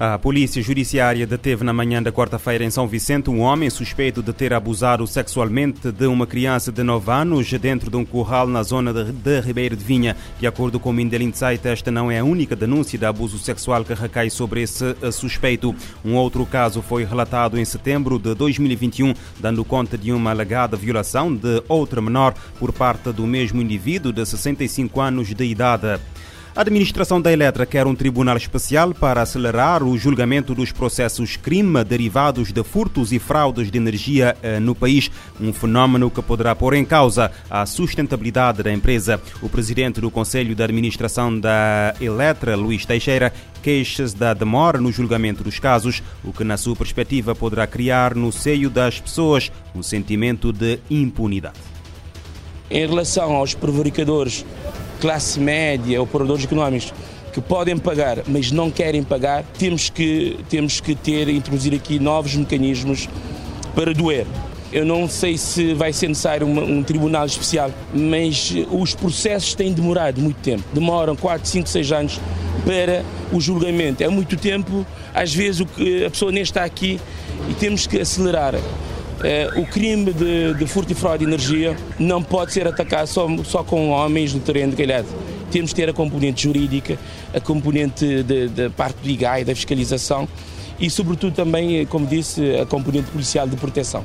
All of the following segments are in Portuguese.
A Polícia Judiciária deteve na manhã da quarta-feira em São Vicente um homem suspeito de ter abusado sexualmente de uma criança de 9 anos dentro de um curral na zona de, Ribeiro de Vinha. De acordo com o Mindel Insight, esta não é a única denúncia de abuso sexual que recai sobre esse eh, suspeito. Um outro caso foi relatado em setembro de 2021, dando conta de uma alegada violação de outra menor por parte do mesmo indivíduo de 65 anos de idade. A administração da Eletra quer um tribunal especial para acelerar o julgamento dos processos crime derivados de furtos e fraudes de energia eh, no país, um fenómeno que poderá pôr em causa a sustentabilidade da empresa. O presidente do Conselho de Administração da Eletra, Luís Teixeira, queixa-se da demora no julgamento dos casos, o que, na sua perspectiva, poderá criar no seio das pessoas um sentimento de impunidade. Em relação aos prevaricadores classe média, operadores económicos que podem pagar, mas não querem pagar, temos que, temos que ter, introduzir aqui novos mecanismos para doer. Eu não sei se vai ser necessário um, tribunal especial, mas os processos têm demorado muito tempo. Demoram 4, 5, 6 anos para o julgamento. É muito tempo, às vezes a pessoa nem está aqui e temos que acelerar. Eh, o crime de, de furto e fraude de energia não pode ser atacado só, só com homens no terreno de calhado. Temos que ter a componente jurídica, a componente da parte do IGAI, da fiscalização e, sobretudo, também, como disse, a componente policial de proteção.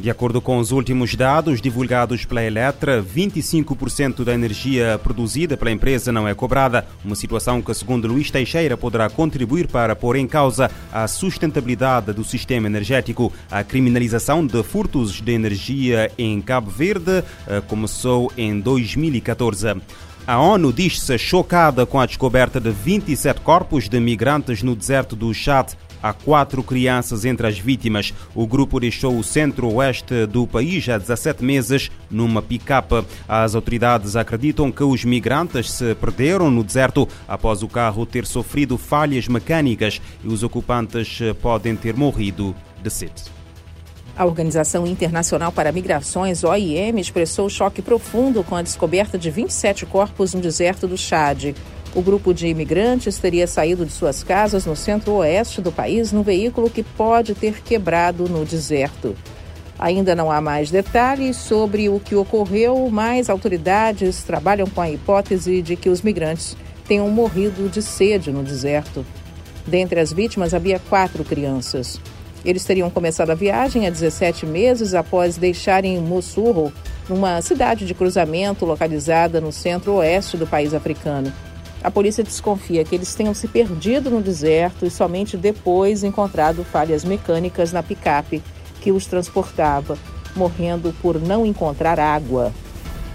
De acordo com os últimos dados divulgados pela Eletra, 25% da energia produzida pela empresa não é cobrada, uma situação que, segundo Luís Teixeira, poderá contribuir para pôr em causa a sustentabilidade do sistema energético. A criminalização de furtos de energia em Cabo Verde eh, começou em 2014. A ONU diz-se chocada com a descoberta de 27 corpos de migrantes no deserto do Chad Há quatro crianças entre as vítimas. O grupo deixou o centro-oeste do país há 17 meses numa picape. As autoridades acreditam que os migrantes se perderam no deserto após o carro ter sofrido falhas mecânicas e os ocupantes podem ter morrido de sede. A Organização Internacional para Migrações, OIM, expressou choque profundo com a descoberta de 27 corpos no deserto do Chad. O grupo de imigrantes teria saído de suas casas no centro-oeste do país num veículo que pode ter quebrado no deserto. Ainda não há mais detalhes sobre o que ocorreu, mas autoridades trabalham com a hipótese de que os migrantes tenham morrido de sede no deserto. Dentre as vítimas havia quatro crianças. Eles teriam começado a viagem há 17 meses após deixarem Mossul, numa cidade de cruzamento localizada no centro-oeste do país africano. A polícia desconfia que eles tenham se perdido no deserto e somente depois encontrado falhas mecânicas na picape que os transportava, morrendo por não encontrar água.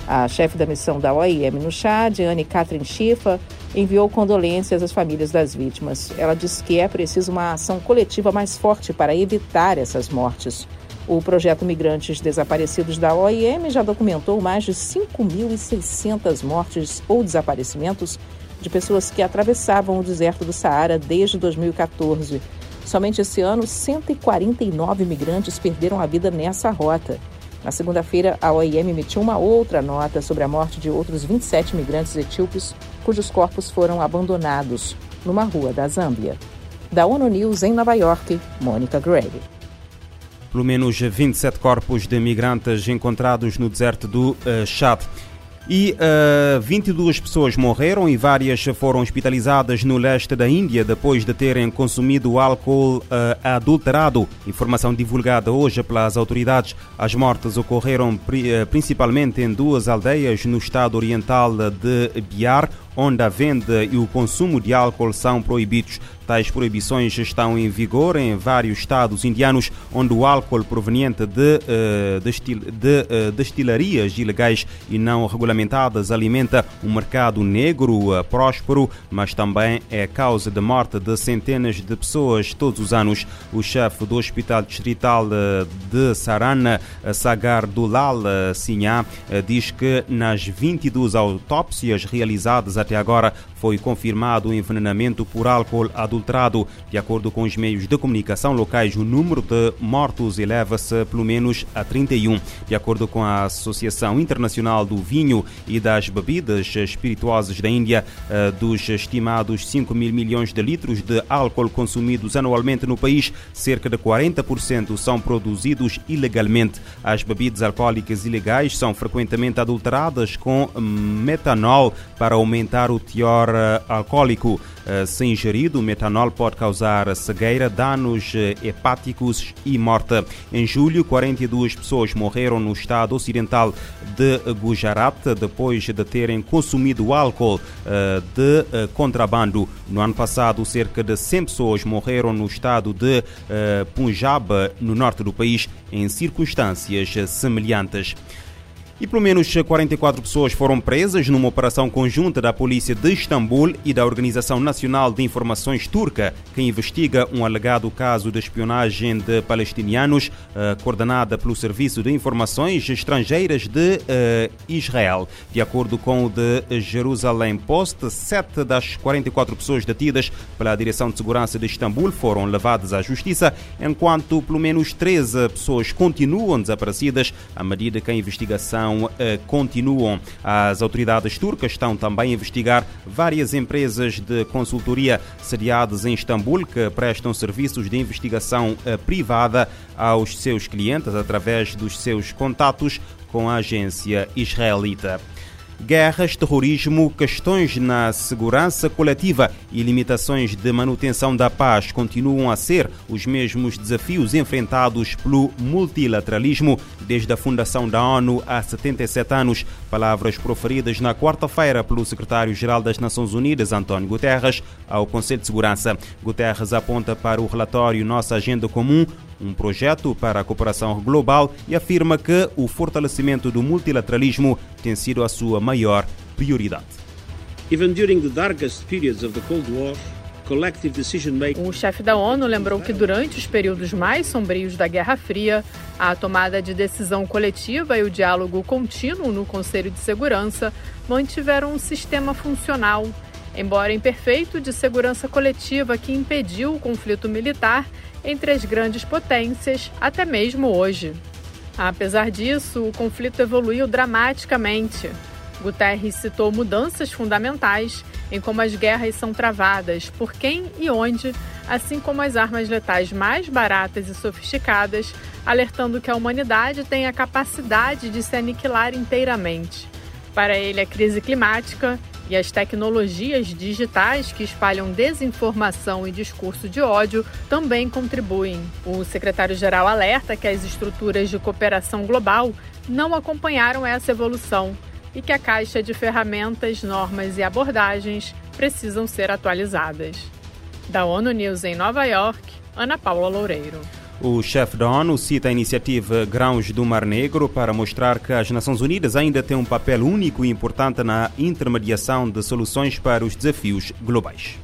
A chefe da missão da OIM no Chad, Anne Catherine Schifa, enviou condolências às famílias das vítimas. Ela diz que é preciso uma ação coletiva mais forte para evitar essas mortes. O projeto Migrantes Desaparecidos da OIM já documentou mais de 5.600 mortes ou desaparecimentos de pessoas que atravessavam o deserto do Saara desde 2014. Somente esse ano, 149 migrantes perderam a vida nessa rota. Na segunda-feira, a OIM emitiu uma outra nota sobre a morte de outros 27 migrantes etíopes cujos corpos foram abandonados numa rua da Zâmbia. Da ONU News em Nova York, Mônica Gregg. Pelo menos 27 corpos de migrantes encontrados no deserto do uh, Chad. E uh, eh, 22 pessoas morreram e várias foram hospitalizadas no leste da Índia depois de terem consumido álcool uh, adulterado. Informação divulgada hoje pelas autoridades. As mortes ocorreram pri eh, principalmente em duas aldeias no estado oriental de Bihar, onde a venda e o consumo de álcool são proibidos. Tais proibições estão em vigor em vários estados indianos, onde o álcool proveniente de, uh, destil, de uh, destilarias ilegais e não regulamentadas alimenta um mercado negro uh, próspero, mas também é causa de morte de centenas de pessoas todos os anos. O chefe do Hospital Distrital de Sarana, Sagar Dulal Sinha, diz que nas 22 autópsias realizadas Até agora foi confirmado o envenenamento por álcool adulterado. De acordo com os meios de comunicação locais, o número de mortos eleva-se pelo menos a 31. De acordo com a Associação Internacional do Vinho e das Bebidas Espirituosas da Índia, eh, dos estimados 5 mil milhões de litros de álcool consumidos anualmente no país, cerca de 40% são produzidos ilegalmente. As bebidas alcoólicas ilegais são frequentemente adulteradas com metanol para aumentar o teor eh, alcoólico. Eh, se ingerido, o metanol pode causar cegueira, danos eh, hepáticos e morte. Em julho, 42 pessoas morreram no estado ocidental de Gujarat depois de terem consumido álcool de contrabando. No ano passado, cerca de 100 pessoas morreram no estado de Punjab, no norte do país, em circunstâncias semelhantes. E pelo menos 44 pessoas foram presas numa operação conjunta da Polícia de Istambul e da Organização Nacional de Informações Turca, que investiga um alegado caso de espionagem de palestinianos, uh, coordenada pelo Serviço de Informações Estrangeiras de uh, Israel. De acordo com o de Jerusalém Post, sete das 44 pessoas detidas pela Direção de Segurança de Istambul foram levadas à justiça, enquanto pelo menos 13 pessoas continuam desaparecidas à medida que a investigação investigação eh, continuam. As autoridades turcas estão também a investigar várias empresas de consultoria sediadas em Istambul que prestam serviços de investigação eh, privada aos seus clientes através dos seus contatos com a agência israelita. Guerras, terrorismo, questões na segurança coletiva e limitações de manutenção da paz continuam a ser os mesmos desafios enfrentados pelo multilateralismo desde a fundação da ONU há 77 anos. Palavras proferidas na quarta-feira pelo secretário-geral das Nações Unidas, António Guterres, ao Conselho de Segurança. Guterres aponta para o relatório Nossa Agenda Comum, um projeto para a cooperação global e afirma que o fortalecimento do multilateralismo tem sido a sua maior prioridade. Even during the darkest periods of the Cold War, o chefe da ONU lembrou que durante os períodos mais sombrios da Guerra Fria, a tomada de decisão coletiva e o diálogo contínuo no Conselho de Segurança mantiveram um sistema funcional, embora imperfeito, de segurança coletiva que impediu o conflito militar entre as grandes potências até mesmo hoje. Apesar disso, o conflito evoluiu dramaticamente. Guterres citou mudanças fundamentais em como as guerras são travadas, por quem e onde, assim como as armas letais mais baratas e sofisticadas, alertando que a humanidade tem a capacidade de se aniquilar inteiramente. Para ele, a crise climática e as tecnologias digitais que espalham desinformação e discurso de ódio também contribuem. O secretário-geral alerta que as estruturas de cooperação global não acompanharam essa evolução e que a caixa de ferramentas, normas e abordagens precisam ser atualizadas. Da ONU News em Nova York, Ana Paula Loureiro. O chefe da ONU cita a iniciativa Grãos do Mar Negro para mostrar que as Nações Unidas ainda têm um papel único e importante na intermediação de soluções para os desafios globais.